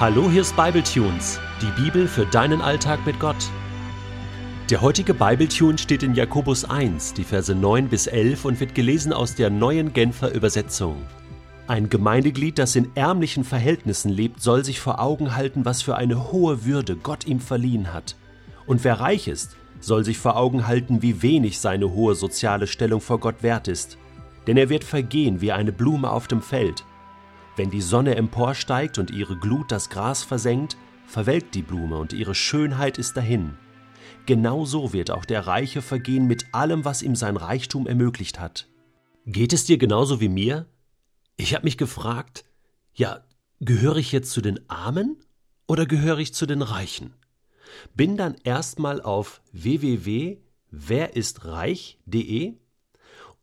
Hallo, hier ist Bibletunes, die Bibel für deinen Alltag mit Gott. Der heutige Bibletune steht in Jakobus 1, die Verse 9 bis 11 und wird gelesen aus der neuen Genfer Übersetzung. Ein Gemeindeglied, das in ärmlichen Verhältnissen lebt, soll sich vor Augen halten, was für eine hohe Würde Gott ihm verliehen hat. Und wer reich ist, soll sich vor Augen halten, wie wenig seine hohe soziale Stellung vor Gott wert ist. Denn er wird vergehen wie eine Blume auf dem Feld. Wenn die Sonne emporsteigt und ihre Glut das Gras versenkt, verwelkt die Blume und ihre Schönheit ist dahin. Genauso wird auch der Reiche vergehen mit allem, was ihm sein Reichtum ermöglicht hat. Geht es dir genauso wie mir? Ich habe mich gefragt, ja, gehöre ich jetzt zu den Armen oder gehöre ich zu den Reichen? Bin dann erstmal auf www.weristreich.de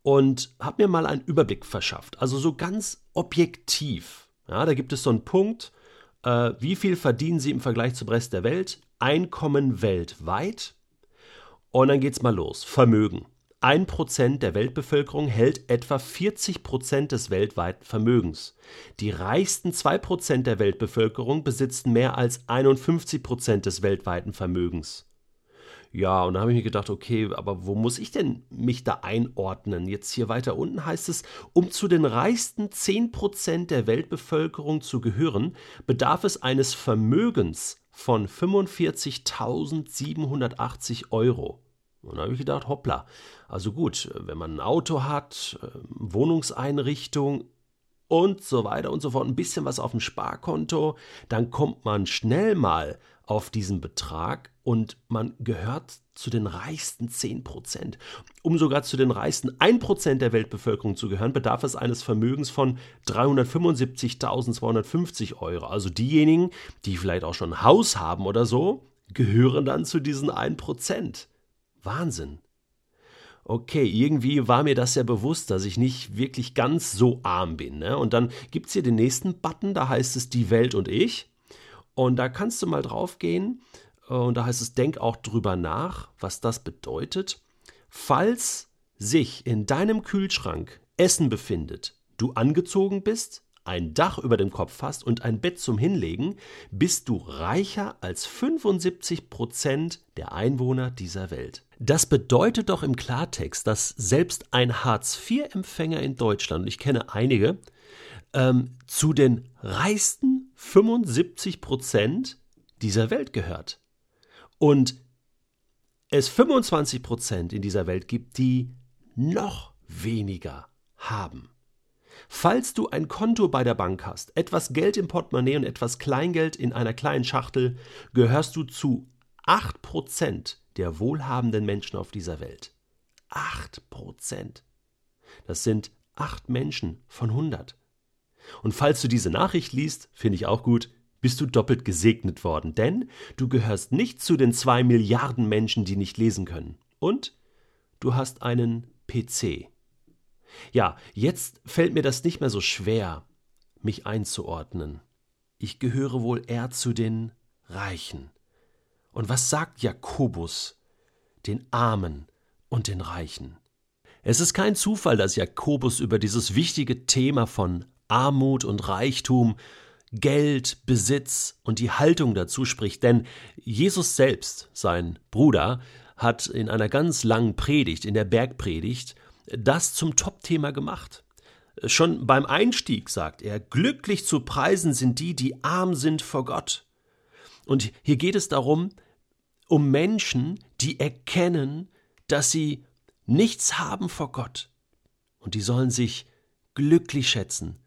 und habe mir mal einen Überblick verschafft. Also so ganz objektiv. Ja, da gibt es so einen Punkt, äh, wie viel verdienen Sie im Vergleich zum Rest der Welt? Einkommen weltweit. Und dann geht's mal los. Vermögen. Ein Prozent der Weltbevölkerung hält etwa 40 Prozent des weltweiten Vermögens. Die reichsten zwei Prozent der Weltbevölkerung besitzen mehr als 51 Prozent des weltweiten Vermögens. Ja, und da habe ich mir gedacht, okay, aber wo muss ich denn mich da einordnen? Jetzt hier weiter unten heißt es, um zu den reichsten 10% der Weltbevölkerung zu gehören, bedarf es eines Vermögens von 45.780 Euro. Und da habe ich gedacht, hoppla, also gut, wenn man ein Auto hat, ähm, Wohnungseinrichtung und so weiter und so fort, ein bisschen was auf dem Sparkonto, dann kommt man schnell mal auf diesen Betrag und man gehört zu den reichsten 10 Prozent. Um sogar zu den reichsten 1 Prozent der Weltbevölkerung zu gehören, bedarf es eines Vermögens von 375.250 Euro. Also diejenigen, die vielleicht auch schon ein Haus haben oder so, gehören dann zu diesen 1 Prozent. Wahnsinn. Okay, irgendwie war mir das ja bewusst, dass ich nicht wirklich ganz so arm bin. Ne? Und dann gibt es hier den nächsten Button, da heißt es die Welt und ich. Und da kannst du mal drauf gehen und da heißt es, denk auch drüber nach, was das bedeutet. Falls sich in deinem Kühlschrank Essen befindet, du angezogen bist, ein Dach über dem Kopf hast und ein Bett zum Hinlegen, bist du reicher als 75 Prozent der Einwohner dieser Welt. Das bedeutet doch im Klartext, dass selbst ein Hartz-IV-Empfänger in Deutschland, ich kenne einige, ähm, zu den reichsten 75 Prozent dieser Welt gehört. Und es 25 Prozent in dieser Welt gibt, die noch weniger haben. Falls du ein Konto bei der Bank hast, etwas Geld im Portemonnaie und etwas Kleingeld in einer kleinen Schachtel, gehörst du zu 8 Prozent der wohlhabenden Menschen auf dieser Welt. 8 Prozent. Das sind 8 Menschen von 100. Und falls du diese Nachricht liest, finde ich auch gut, bist du doppelt gesegnet worden, denn du gehörst nicht zu den zwei Milliarden Menschen, die nicht lesen können. Und du hast einen PC. Ja, jetzt fällt mir das nicht mehr so schwer, mich einzuordnen. Ich gehöre wohl eher zu den Reichen. Und was sagt Jakobus den Armen und den Reichen? Es ist kein Zufall, dass Jakobus über dieses wichtige Thema von Armut und Reichtum, Geld, Besitz und die Haltung dazu spricht, denn Jesus selbst, sein Bruder, hat in einer ganz langen Predigt, in der Bergpredigt, das zum Topthema gemacht. Schon beim Einstieg sagt er, glücklich zu preisen sind die, die arm sind vor Gott. Und hier geht es darum, um Menschen, die erkennen, dass sie nichts haben vor Gott. Und die sollen sich glücklich schätzen,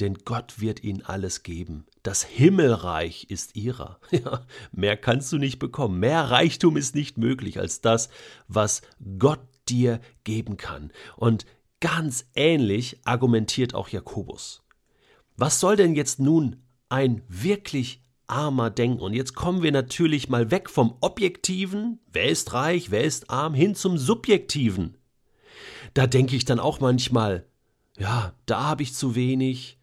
denn Gott wird ihnen alles geben. Das Himmelreich ist ihrer. Ja, mehr kannst du nicht bekommen. Mehr Reichtum ist nicht möglich als das, was Gott dir geben kann. Und ganz ähnlich argumentiert auch Jakobus. Was soll denn jetzt nun ein wirklich armer denken? Und jetzt kommen wir natürlich mal weg vom Objektiven, wer ist reich, wer ist arm, hin zum Subjektiven. Da denke ich dann auch manchmal, ja, da habe ich zu wenig,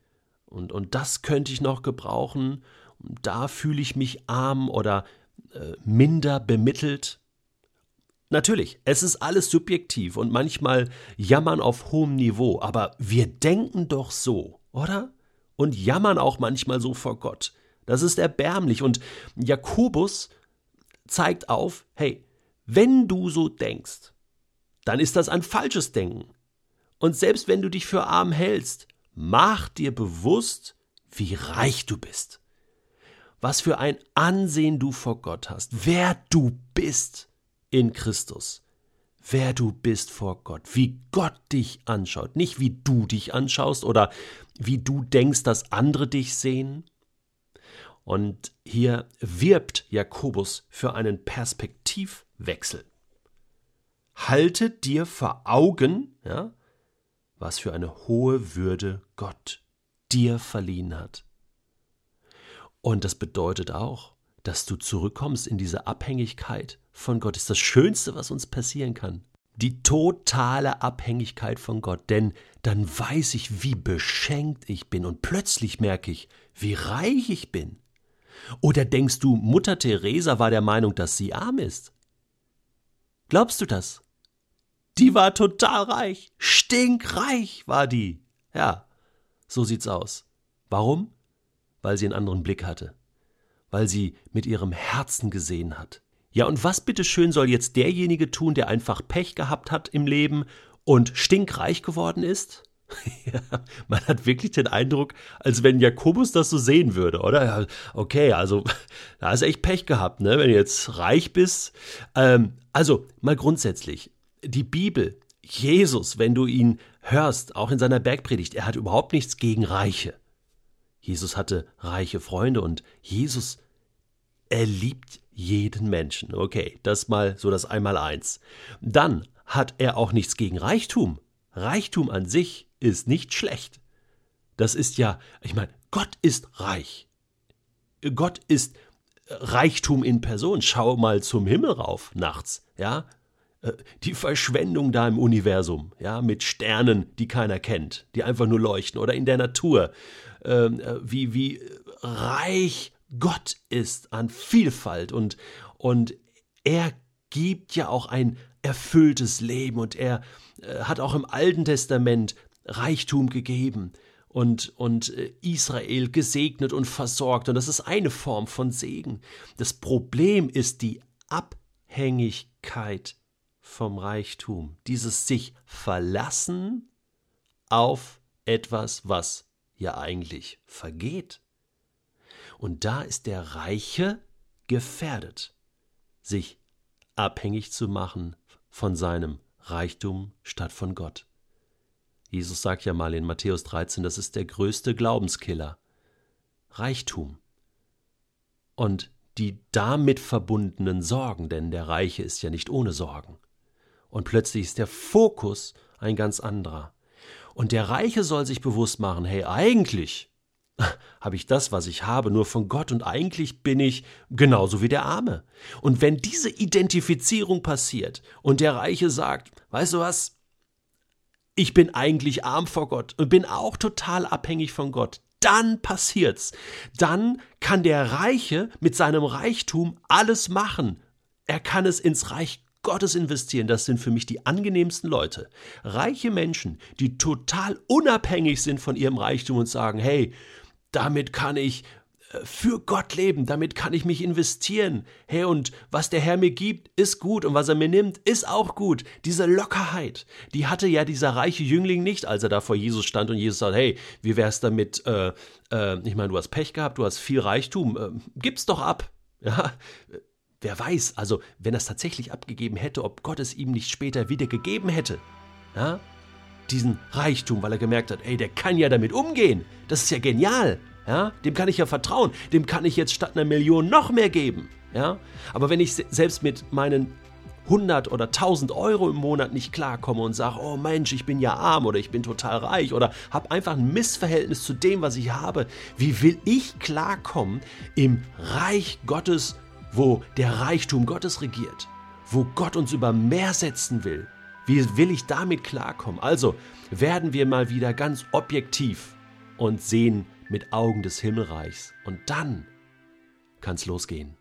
und, und das könnte ich noch gebrauchen, da fühle ich mich arm oder äh, minder bemittelt. Natürlich, es ist alles subjektiv und manchmal jammern auf hohem Niveau, aber wir denken doch so, oder? Und jammern auch manchmal so vor Gott. Das ist erbärmlich. Und Jakobus zeigt auf, hey, wenn du so denkst, dann ist das ein falsches Denken. Und selbst wenn du dich für arm hältst, mach dir bewusst, wie reich du bist. Was für ein Ansehen du vor Gott hast, wer du bist in Christus. Wer du bist vor Gott, wie Gott dich anschaut, nicht wie du dich anschaust oder wie du denkst, dass andere dich sehen. Und hier wirbt Jakobus für einen Perspektivwechsel. Halte dir vor Augen, ja, was für eine hohe Würde Gott dir verliehen hat. Und das bedeutet auch, dass du zurückkommst in diese Abhängigkeit von Gott. Das ist das Schönste, was uns passieren kann. Die totale Abhängigkeit von Gott. Denn dann weiß ich, wie beschenkt ich bin. Und plötzlich merke ich, wie reich ich bin. Oder denkst du, Mutter Teresa war der Meinung, dass sie arm ist? Glaubst du das? Die war total reich. Stinkreich war die. Ja, so sieht's aus. Warum? Weil sie einen anderen Blick hatte. Weil sie mit ihrem Herzen gesehen hat. Ja, und was bitteschön soll jetzt derjenige tun, der einfach Pech gehabt hat im Leben und stinkreich geworden ist? ja, man hat wirklich den Eindruck, als wenn Jakobus das so sehen würde, oder? Okay, also da hast du echt Pech gehabt, ne? Wenn du jetzt reich bist. Ähm, also mal grundsätzlich, die Bibel, Jesus, wenn du ihn hörst, auch in seiner Bergpredigt, er hat überhaupt nichts gegen Reiche. Jesus hatte reiche Freunde und Jesus, er liebt jeden Menschen. Okay, das mal so das Einmaleins. Dann hat er auch nichts gegen Reichtum. Reichtum an sich ist nicht schlecht. Das ist ja, ich meine, Gott ist reich. Gott ist Reichtum in Person. Schau mal zum Himmel rauf nachts, ja? Äh, die Verschwendung da im Universum, ja, mit Sternen, die keiner kennt, die einfach nur leuchten, oder in der Natur, ähm, äh, wie, wie reich Gott ist an Vielfalt und, und er gibt ja auch ein erfülltes Leben und er äh, hat auch im Alten Testament Reichtum gegeben und, und Israel gesegnet und versorgt. Und das ist eine Form von Segen. Das Problem ist die Abhängigkeit vom Reichtum, dieses sich verlassen auf etwas, was ja eigentlich vergeht. Und da ist der Reiche gefährdet, sich abhängig zu machen von seinem Reichtum statt von Gott. Jesus sagt ja mal in Matthäus 13, das ist der größte Glaubenskiller. Reichtum. Und die damit verbundenen Sorgen, denn der Reiche ist ja nicht ohne Sorgen und plötzlich ist der Fokus ein ganz anderer. Und der Reiche soll sich bewusst machen, hey, eigentlich habe ich das, was ich habe, nur von Gott und eigentlich bin ich genauso wie der Arme. Und wenn diese Identifizierung passiert und der Reiche sagt, weißt du was, ich bin eigentlich arm vor Gott und bin auch total abhängig von Gott, dann passiert's. Dann kann der Reiche mit seinem Reichtum alles machen. Er kann es ins Reich Gottes investieren, das sind für mich die angenehmsten Leute. Reiche Menschen, die total unabhängig sind von ihrem Reichtum und sagen, hey, damit kann ich äh, für Gott leben, damit kann ich mich investieren. Hey, und was der Herr mir gibt, ist gut und was er mir nimmt, ist auch gut. Diese Lockerheit, die hatte ja dieser reiche Jüngling nicht, als er da vor Jesus stand und Jesus sagt, hey, wie wär's damit, äh, äh, ich meine, du hast Pech gehabt, du hast viel Reichtum, äh, gib's doch ab. Ja, Wer weiß, also wenn er es tatsächlich abgegeben hätte, ob Gott es ihm nicht später wieder gegeben hätte. Ja? Diesen Reichtum, weil er gemerkt hat, ey, der kann ja damit umgehen. Das ist ja genial. Ja? Dem kann ich ja vertrauen. Dem kann ich jetzt statt einer Million noch mehr geben. Ja? Aber wenn ich selbst mit meinen 100 oder 1000 Euro im Monat nicht klarkomme und sage, oh Mensch, ich bin ja arm oder ich bin total reich oder habe einfach ein Missverhältnis zu dem, was ich habe, wie will ich klarkommen im Reich Gottes wo der Reichtum Gottes regiert, wo Gott uns über mehr setzen will. Wie will ich damit klarkommen? Also werden wir mal wieder ganz objektiv und sehen mit Augen des Himmelreichs. Und dann kann's losgehen.